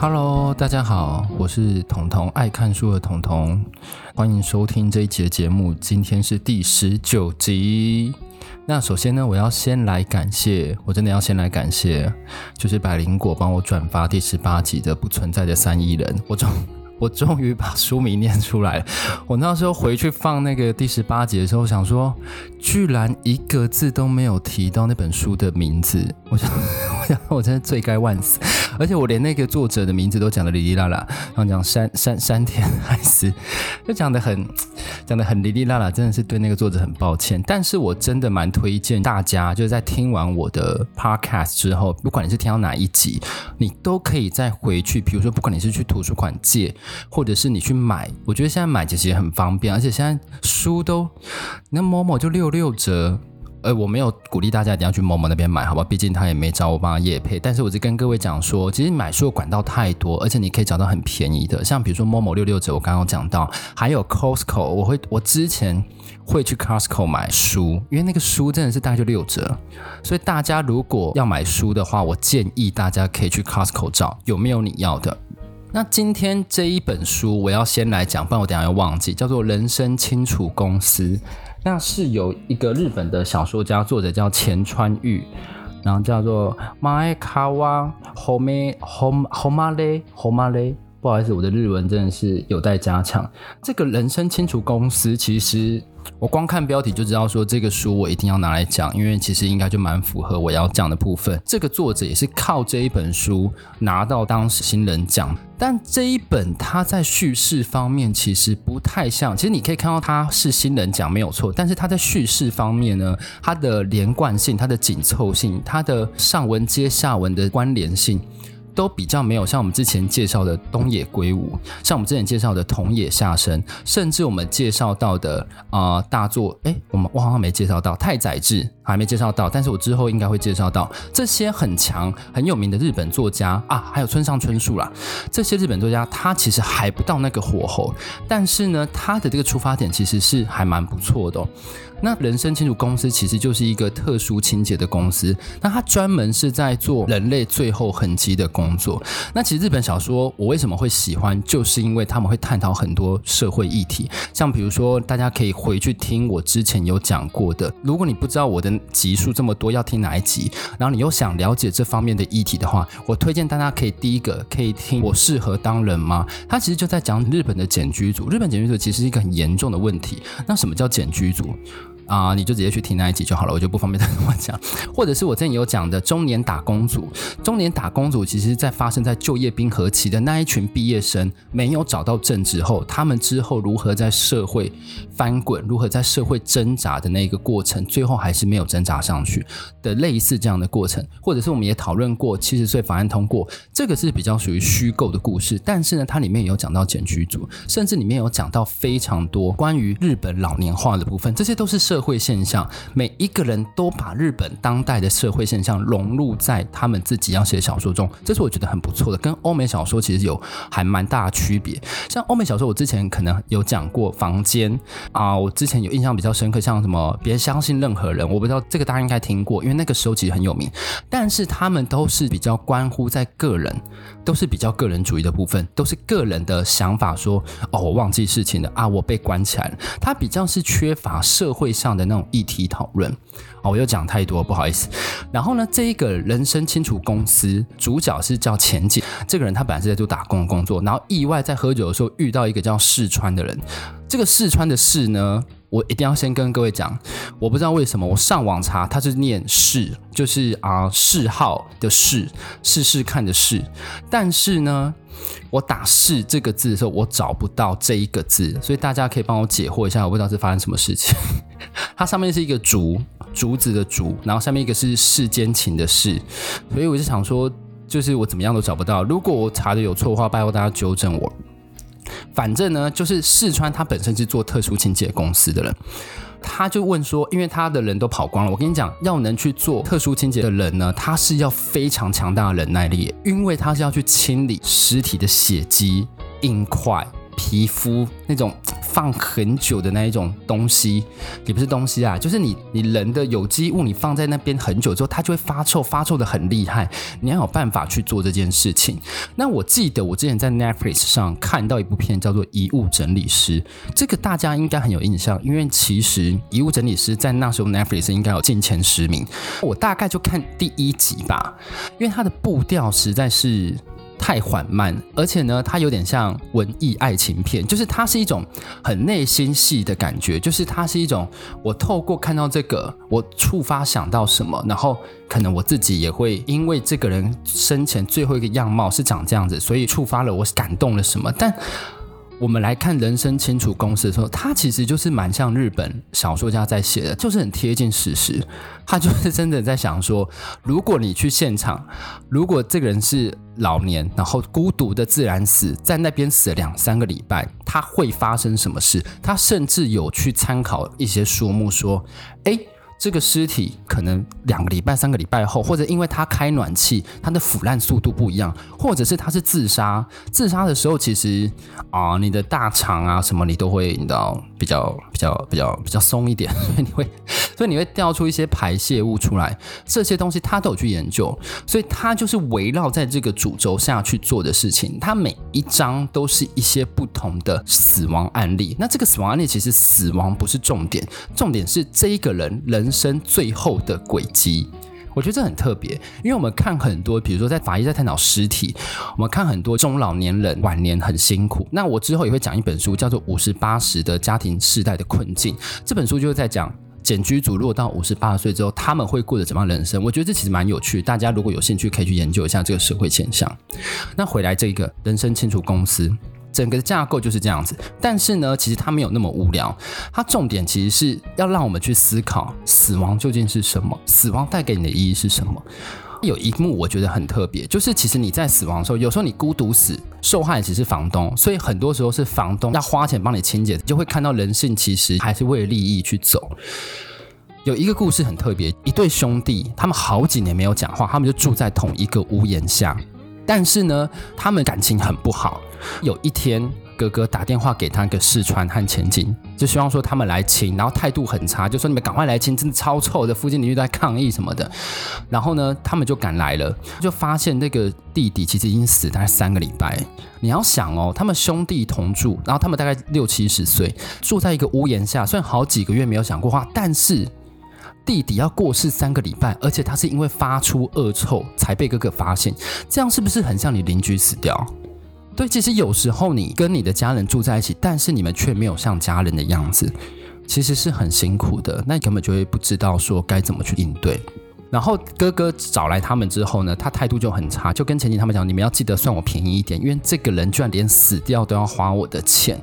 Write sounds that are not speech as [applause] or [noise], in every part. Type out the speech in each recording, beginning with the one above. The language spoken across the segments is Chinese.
Hello，大家好，我是彤彤，爱看书的彤彤，欢迎收听这一集的节目。今天是第十九集。那首先呢，我要先来感谢，我真的要先来感谢，就是百灵果帮我转发第十八集的不存在的三亿人，我终我终于把书名念出来了。我那时候回去放那个第十八集的时候，想说，居然一个字都没有提到那本书的名字，我想，我想，我真的罪该万死。而且我连那个作者的名字都讲的哩哩啦啦，然后讲山山山田海思，就讲的很讲的很哩哩啦啦，真的是对那个作者很抱歉。但是我真的蛮推荐大家，就是在听完我的 podcast 之后，不管你是听到哪一集，你都可以再回去，比如说不管你是去图书馆借，或者是你去买，我觉得现在买其实也很方便，而且现在书都那某某就六六折。呃，我没有鼓励大家一定要去某某那边买，好吧？毕竟他也没找我帮他业配。但是我就跟各位讲说，其实买书的管道太多，而且你可以找到很便宜的，像比如说某某六六折，我刚刚讲到，还有 Costco，我会我之前会去 Costco 买书，因为那个书真的是大概就六折。所以大家如果要买书的话，我建议大家可以去 Costco 找有没有你要的。那今天这一本书我要先来讲，不然我等下要忘记，叫做《人生清楚公司》。那是有一个日本的小说家，作者叫前川裕，然后叫做 Maekawa Home Home Homare Homare。不好意思，我的日文真的是有待加强。这个人生清楚公司，其实我光看标题就知道说这个书我一定要拿来讲，因为其实应该就蛮符合我要讲的部分。这个作者也是靠这一本书拿到当时新人奖，但这一本它在叙事方面其实不太像。其实你可以看到它是新人奖没有错，但是它在叙事方面呢，它的连贯性、它的紧凑性、它的上文接下文的关联性。都比较没有像我们之前介绍的东野圭吾，像我们之前介绍的桐野下生，甚至我们介绍到的啊、大作，哎，我们我好像没介绍到太宰治，还没介绍到，但是我之后应该会介绍到这些很强很有名的日本作家啊，还有村上春树啦，这些日本作家他其实还不到那个火候，但是呢，他的这个出发点其实是还蛮不错的。那人生清楚公司其实就是一个特殊情节的公司，那它专门是在做人类最后痕迹的工工作。那其实日本小说我为什么会喜欢，就是因为他们会探讨很多社会议题，像比如说大家可以回去听我之前有讲过的。如果你不知道我的集数这么多要听哪一集，然后你又想了解这方面的议题的话，我推荐大家可以第一个可以听我适合当人吗？他其实就在讲日本的简居族，日本简居族其实是一个很严重的问题。那什么叫简居族？啊，你就直接去听那一集就好了，我就不方便再跟我讲。或者是我之前有讲的中年打工族，中年打工族其实在发生在就业冰河期的那一群毕业生没有找到正职后，他们之后如何在社会翻滚，如何在社会挣扎的那个过程，最后还是没有挣扎上去的类似这样的过程。或者是我们也讨论过七十岁法案通过，这个是比较属于虚构的故事，但是呢，它里面有讲到茧居族，甚至里面有讲到非常多关于日本老年化的部分，这些都是社。社会现象，每一个人都把日本当代的社会现象融入在他们自己要写的小说中，这是我觉得很不错的，跟欧美小说其实有还蛮大的区别。像欧美小说，我之前可能有讲过《房间》啊，我之前有印象比较深刻，像什么《别相信任何人》，我不知道这个大家应该听过，因为那个时候其实很有名。但是他们都是比较关乎在个人，都是比较个人主义的部分，都是个人的想法说，哦，我忘记事情了啊，我被关起来了。他比较是缺乏社会上。的那种议题讨论，哦，我又讲太多，不好意思。然后呢，这一个人生清楚公司主角是叫浅井，这个人他本来是在做打工的工作，然后意外在喝酒的时候遇到一个叫四川的人。这个四川的四呢，我一定要先跟各位讲，我不知道为什么我上网查，他是念试，就是啊嗜好的试，试试看的试，但是呢。我打“是”这个字的时候，我找不到这一个字，所以大家可以帮我解惑一下，我不知道是发生什么事情。它上面是一个竹，竹子的竹，然后下面一个是世间情的“世”，所以我就想说，就是我怎么样都找不到。如果我查的有错的话，拜托大家纠正我。反正呢，就是四川他本身是做特殊清洁公司的人。他就问说，因为他的人都跑光了，我跟你讲，要能去做特殊清洁的人呢，他是要非常强大的忍耐力，因为他是要去清理尸体的血迹、硬块、皮肤那种放很久的那一种东西，也不是东西啊，就是你你人的有机物，你放在那边很久之后，它就会发臭，发臭的很厉害。你要有办法去做这件事情。那我记得我之前在 Netflix 上看到一部片叫做《遗物整理师》，这个大家应该很有印象，因为其实《遗物整理师》在那时候 Netflix 应该有进前十名。我大概就看第一集吧，因为它的步调实在是。太缓慢，而且呢，它有点像文艺爱情片，就是它是一种很内心戏的感觉，就是它是一种我透过看到这个，我触发想到什么，然后可能我自己也会因为这个人生前最后一个样貌是长这样子，所以触发了我感动了什么，但。我们来看《人生清楚公式》的时候，它其实就是蛮像日本小说家在写的，就是很贴近事实。他就是真的在想说，如果你去现场，如果这个人是老年，然后孤独的自然死在那边死了两三个礼拜，他会发生什么事？他甚至有去参考一些书目说，诶。这个尸体可能两个礼拜、三个礼拜后，或者因为他开暖气，它的腐烂速度不一样，或者是他是自杀。自杀的时候，其实啊、你的大肠啊什么，你都会你知道比较比较比较比较松一点，[laughs] 所以你会所以你会掉出一些排泄物出来。这些东西他都有去研究，所以他就是围绕在这个主轴下去做的事情。他每一章都是一些不同的死亡案例。那这个死亡案例其实死亡不是重点，重点是这一个人人。人生最后的轨迹，我觉得这很特别，因为我们看很多，比如说在法医在探讨尸体，我们看很多中老年人晚年很辛苦。那我之后也会讲一本书，叫做《五十八十的家庭世代的困境》。这本书就是在讲简居族，如果到五十八岁之后，他们会过着怎么样人生？我觉得这其实蛮有趣，大家如果有兴趣，可以去研究一下这个社会现象。那回来这个人生清楚公司。整个的架构就是这样子，但是呢，其实它没有那么无聊。它重点其实是要让我们去思考死亡究竟是什么，死亡带给你的意义是什么。有一幕我觉得很特别，就是其实你在死亡的时候，有时候你孤独死，受害其实是房东，所以很多时候是房东要花钱帮你清洁，就会看到人性其实还是为了利益去走。有一个故事很特别，一对兄弟，他们好几年没有讲话，他们就住在同一个屋檐下。但是呢，他们感情很不好。有一天，哥哥打电话给他个四川和浅井，就希望说他们来亲，然后态度很差，就说你们赶快来亲，真的超臭的，附近邻居都在抗议什么的。然后呢，他们就赶来了，就发现那个弟弟其实已经死大概三个礼拜。你要想哦，他们兄弟同住，然后他们大概六七十岁，住在一个屋檐下，虽然好几个月没有讲过话，但是。弟弟要过世三个礼拜，而且他是因为发出恶臭才被哥哥发现，这样是不是很像你邻居死掉？对，其实有时候你跟你的家人住在一起，但是你们却没有像家人的样子，其实是很辛苦的。那你根本就会不知道说该怎么去应对。然后哥哥找来他们之后呢，他态度就很差，就跟前景他们讲，你们要记得算我便宜一点，因为这个人居然连死掉都要花我的钱。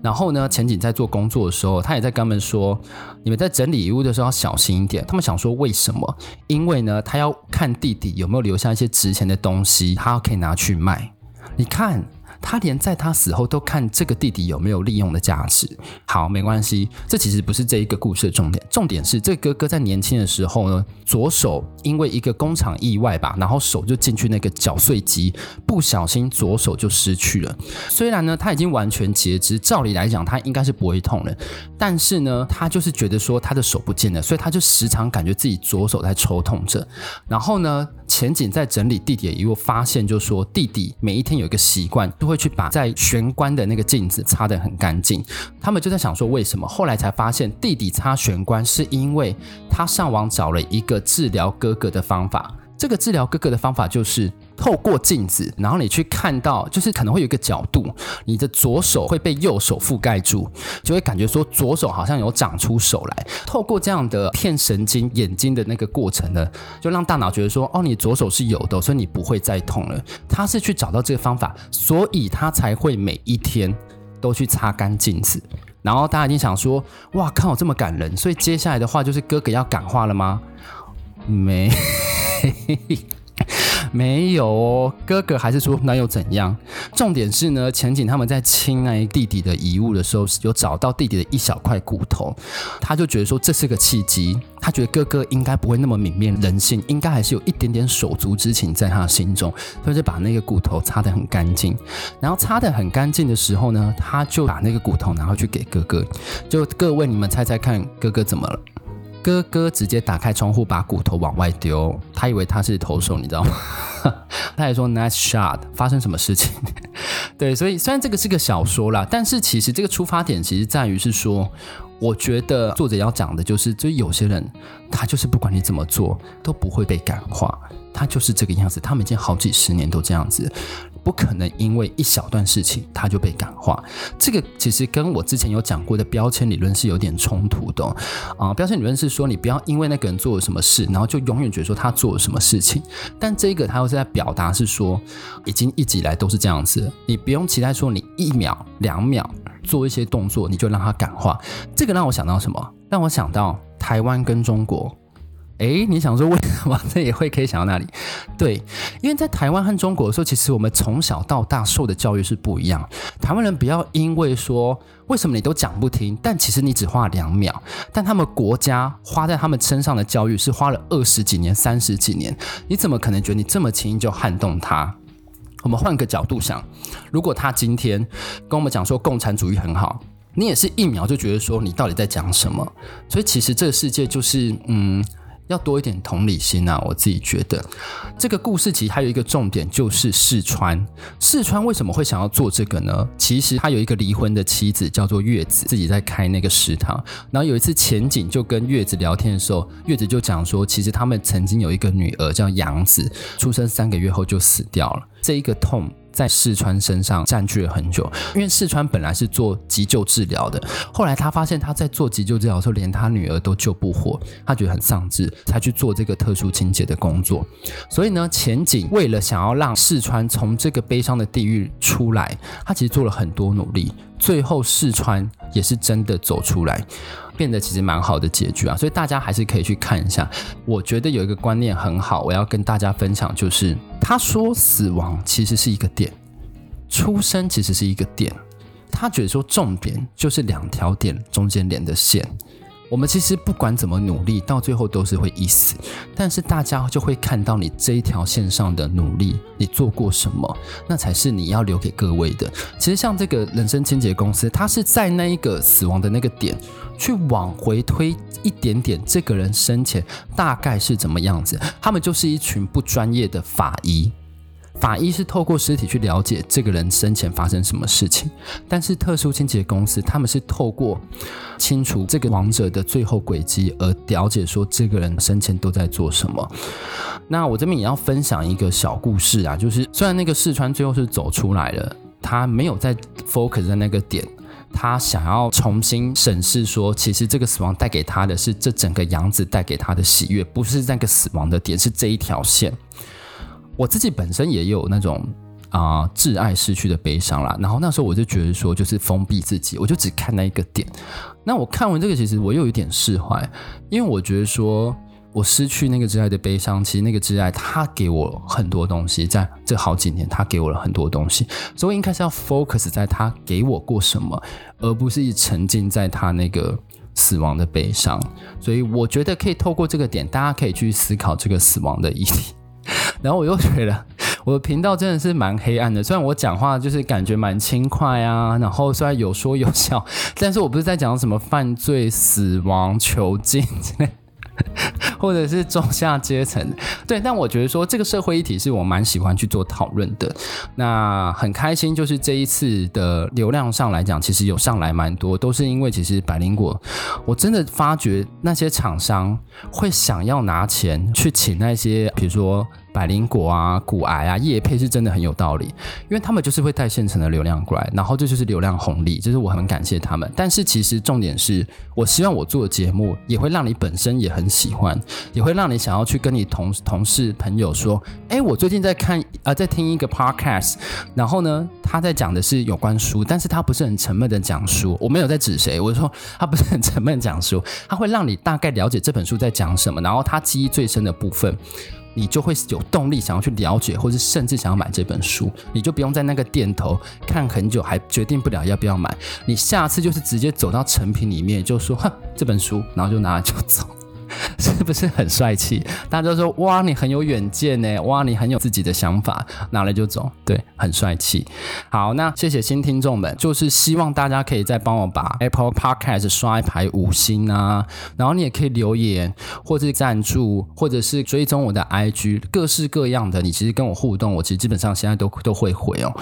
然后呢，前景在做工作的时候，他也在跟他们说，你们在整理遗物的时候要小心一点。他们想说为什么？因为呢，他要看弟弟有没有留下一些值钱的东西，他可以拿去卖。你看。他连在他死后都看这个弟弟有没有利用的价值。好，没关系，这其实不是这一个故事的重点。重点是这哥哥在年轻的时候呢，左手因为一个工厂意外吧，然后手就进去那个搅碎机，不小心左手就失去了。虽然呢他已经完全截肢，照理来讲他应该是不会痛的，但是呢他就是觉得说他的手不见了，所以他就时常感觉自己左手在抽痛着。然后呢，浅井在整理弟弟的遗物，发现就说弟弟每一天有一个习惯，就会。会去把在玄关的那个镜子擦得很干净，他们就在想说为什么？后来才发现弟弟擦玄关是因为他上网找了一个治疗哥哥的方法。这个治疗哥哥的方法就是透过镜子，然后你去看到，就是可能会有一个角度，你的左手会被右手覆盖住，就会感觉说左手好像有长出手来。透过这样的骗神经眼睛的那个过程呢，就让大脑觉得说，哦，你左手是有的，所以你不会再痛了。他是去找到这个方法，所以他才会每一天都去擦干镜子。然后大家已经想说，哇靠，这么感人，所以接下来的话就是哥哥要感化了吗？没。嘿嘿嘿，没有哦，哥哥还是说那又怎样？重点是呢，前景他们在清那弟弟的遗物的时候，有找到弟弟的一小块骨头，他就觉得说这是个契机，他觉得哥哥应该不会那么泯灭人性，应该还是有一点点手足之情在他的心中，所以就把那个骨头擦得很干净。然后擦得很干净的时候呢，他就把那个骨头拿回去给哥哥。就各位，你们猜猜看，哥哥怎么了？哥哥直接打开窗户，把骨头往外丢。他以为他是投手，你知道吗？[laughs] 他还说 “nice shot”。发生什么事情？[laughs] 对，所以虽然这个是个小说啦，但是其实这个出发点其实在于是说，我觉得作者要讲的就是，就有些人他就是不管你怎么做都不会被感化，他就是这个样子。他们已经好几十年都这样子。不可能因为一小段事情他就被感化，这个其实跟我之前有讲过的标签理论是有点冲突的啊。标签理论是说你不要因为那个人做了什么事，然后就永远觉得说他做了什么事情。但这个他又是在表达是说，已经一直以来都是这样子，你不用期待说你一秒两秒做一些动作你就让他感化。这个让我想到什么？让我想到台湾跟中国。诶，你想说为什么这也会可以想到那里？[laughs] 对，因为在台湾和中国的时候，其实我们从小到大受的教育是不一样。台湾人不要因为说为什么你都讲不听，但其实你只花两秒，但他们国家花在他们身上的教育是花了二十几年、三十几年，你怎么可能觉得你这么轻易就撼动他？我们换个角度想，如果他今天跟我们讲说共产主义很好，你也是一秒就觉得说你到底在讲什么？所以其实这个世界就是嗯。要多一点同理心啊！我自己觉得，这个故事其实还有一个重点，就是四川。四川为什么会想要做这个呢？其实他有一个离婚的妻子，叫做月子，自己在开那个食堂。然后有一次前景就跟月子聊天的时候，月子就讲说，其实他们曾经有一个女儿叫杨子，出生三个月后就死掉了。这一个痛。在四川身上占据了很久，因为四川本来是做急救治疗的，后来他发现他在做急救治疗的时候，连他女儿都救不活，他觉得很丧志，才去做这个特殊清洁的工作。所以呢，前景为了想要让四川从这个悲伤的地狱出来，他其实做了很多努力，最后试穿也是真的走出来。变得其实蛮好的结局啊，所以大家还是可以去看一下。我觉得有一个观念很好，我要跟大家分享，就是他说死亡其实是一个点，出生其实是一个点，他觉得说重点就是两条点中间连的线。我们其实不管怎么努力，到最后都是会一死。但是大家就会看到你这一条线上的努力，你做过什么，那才是你要留给各位的。其实像这个人生清洁公司，它是在那一个死亡的那个点，去往回推一点点，这个人生前大概是怎么样子。他们就是一群不专业的法医。法医是透过尸体去了解这个人生前发生什么事情，但是特殊清洁公司他们是透过清除这个亡者的最后轨迹而了解说这个人生前都在做什么。那我这边也要分享一个小故事啊，就是虽然那个四川最后是走出来了，他没有在 focus 在那个点，他想要重新审视说，其实这个死亡带给他的是这整个杨子带给他的喜悦，不是那个死亡的点，是这一条线。我自己本身也有那种啊、挚爱失去的悲伤啦，然后那时候我就觉得说，就是封闭自己，我就只看那一个点。那我看完这个，其实我又有点释怀，因为我觉得说我失去那个挚爱的悲伤，其实那个挚爱他给我很多东西，在这好几年他给我了很多东西，所以应该是要 focus 在他给我过什么，而不是沉浸在他那个死亡的悲伤。所以我觉得可以透过这个点，大家可以去思考这个死亡的议题。然后我又觉得 [laughs] 我的频道真的是蛮黑暗的，虽然我讲话就是感觉蛮轻快啊，然后虽然有说有笑，[laughs] 但是我不是在讲什么犯罪、死亡、囚禁之类。[laughs] 或者是中下阶层，对，但我觉得说这个社会议题是我蛮喜欢去做讨论的。那很开心，就是这一次的流量上来讲，其实有上来蛮多，都是因为其实百灵果，我真的发觉那些厂商会想要拿钱去请那些，比如说。百灵果啊，骨癌啊，叶配是真的很有道理，因为他们就是会带现成的流量过来，然后这就是流量红利，就是我很感谢他们。但是其实重点是我希望我做的节目也会让你本身也很喜欢，也会让你想要去跟你同同事朋友说，哎，我最近在看啊、在听一个 podcast，然后呢，他在讲的是有关书，但是他不是很沉闷的讲书，我没有在指谁，我说他不是很沉闷讲书，他会让你大概了解这本书在讲什么，然后他记忆最深的部分。你就会有动力想要去了解，或是甚至想要买这本书。你就不用在那个店头看很久，还决定不了要不要买。你下次就是直接走到成品里面，就说：“哼，这本书。”然后就拿了就走。是不是很帅气？大家都说哇，你很有远见呢，哇，你很有自己的想法，拿来就走，对，很帅气。好，那谢谢新听众们，就是希望大家可以再帮我把 Apple Podcast 刷一排五星啊，然后你也可以留言，或是赞助，或者是追踪我的 IG，各式各样的，你其实跟我互动，我其实基本上现在都都会回哦。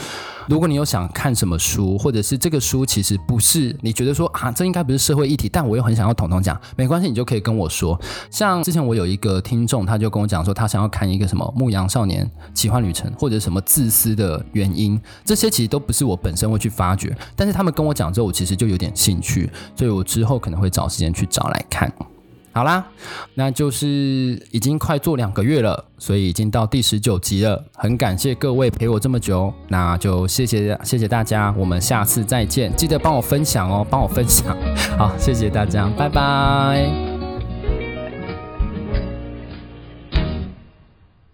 如果你有想看什么书，或者是这个书其实不是你觉得说啊，这应该不是社会议题，但我又很想要统统讲，没关系，你就可以跟我说。像之前我有一个听众，他就跟我讲说，他想要看一个什么《牧羊少年奇幻旅程》，或者什么自私的原因，这些其实都不是我本身会去发掘，但是他们跟我讲之后，我其实就有点兴趣，所以我之后可能会找时间去找来看。好啦，那就是已经快做两个月了，所以已经到第十九集了。很感谢各位陪我这么久，那就谢谢谢谢大家，我们下次再见，记得帮我分享哦，帮我分享。好，谢谢大家，拜拜。